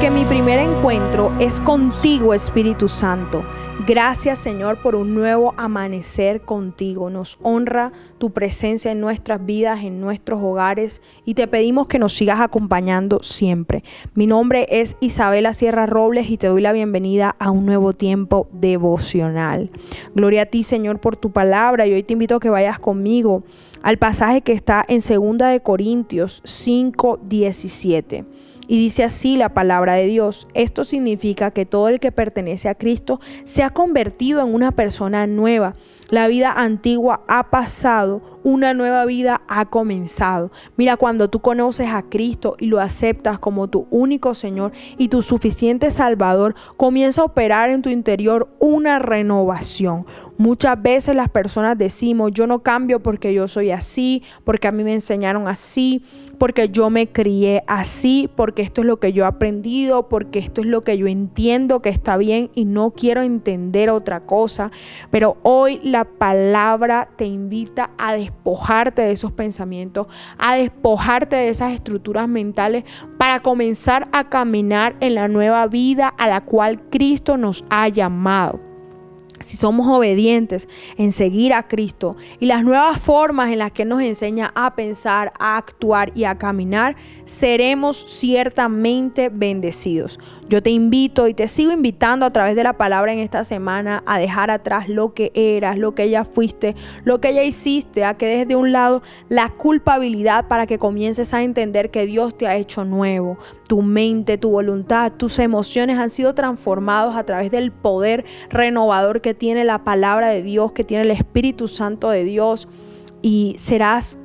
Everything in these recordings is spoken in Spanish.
primer encuentro es contigo, Espíritu Santo. Gracias Señor por un nuevo amanecer contigo. Nos honra tu presencia en nuestras vidas, en nuestros hogares y te pedimos que nos sigas acompañando siempre. Mi nombre es Isabela Sierra Robles y te doy la bienvenida a un nuevo tiempo devocional. Gloria a ti Señor por tu palabra y hoy te invito a que vayas conmigo al pasaje que está en 2 de Corintios 5, 17. Y dice así la palabra de Dios. Esto significa que todo el que pertenece a Cristo se ha convertido en una persona nueva. La vida antigua ha pasado, una nueva vida ha comenzado. Mira, cuando tú conoces a Cristo y lo aceptas como tu único Señor y tu suficiente Salvador, comienza a operar en tu interior una renovación. Muchas veces las personas decimos, yo no cambio porque yo soy así, porque a mí me enseñaron así, porque yo me crié así, porque esto es lo que yo he aprendido, porque esto es lo que yo entiendo que está bien y no quiero entender otra cosa. Pero hoy la palabra te invita a despojarte de esos pensamientos, a despojarte de esas estructuras mentales para comenzar a caminar en la nueva vida a la cual Cristo nos ha llamado si somos obedientes en seguir a Cristo y las nuevas formas en las que nos enseña a pensar, a actuar y a caminar, seremos ciertamente bendecidos. Yo te invito y te sigo invitando a través de la palabra en esta semana a dejar atrás lo que eras, lo que ya fuiste, lo que ya hiciste, a que dejes de un lado la culpabilidad para que comiences a entender que Dios te ha hecho nuevo. Tu mente, tu voluntad, tus emociones han sido transformados a través del poder renovador tiene la palabra de Dios, que tiene el Espíritu Santo de Dios y serás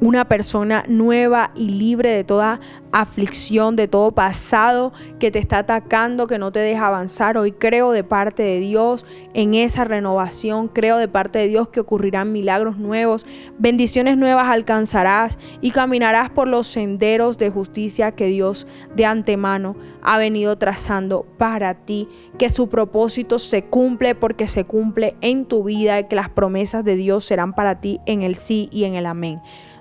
una persona nueva y libre de toda aflicción, de todo pasado que te está atacando, que no te deja avanzar. Hoy creo de parte de Dios en esa renovación, creo de parte de Dios que ocurrirán milagros nuevos, bendiciones nuevas alcanzarás y caminarás por los senderos de justicia que Dios de antemano ha venido trazando para ti, que su propósito se cumple porque se cumple en tu vida y que las promesas de Dios serán para ti en el sí y en el amén.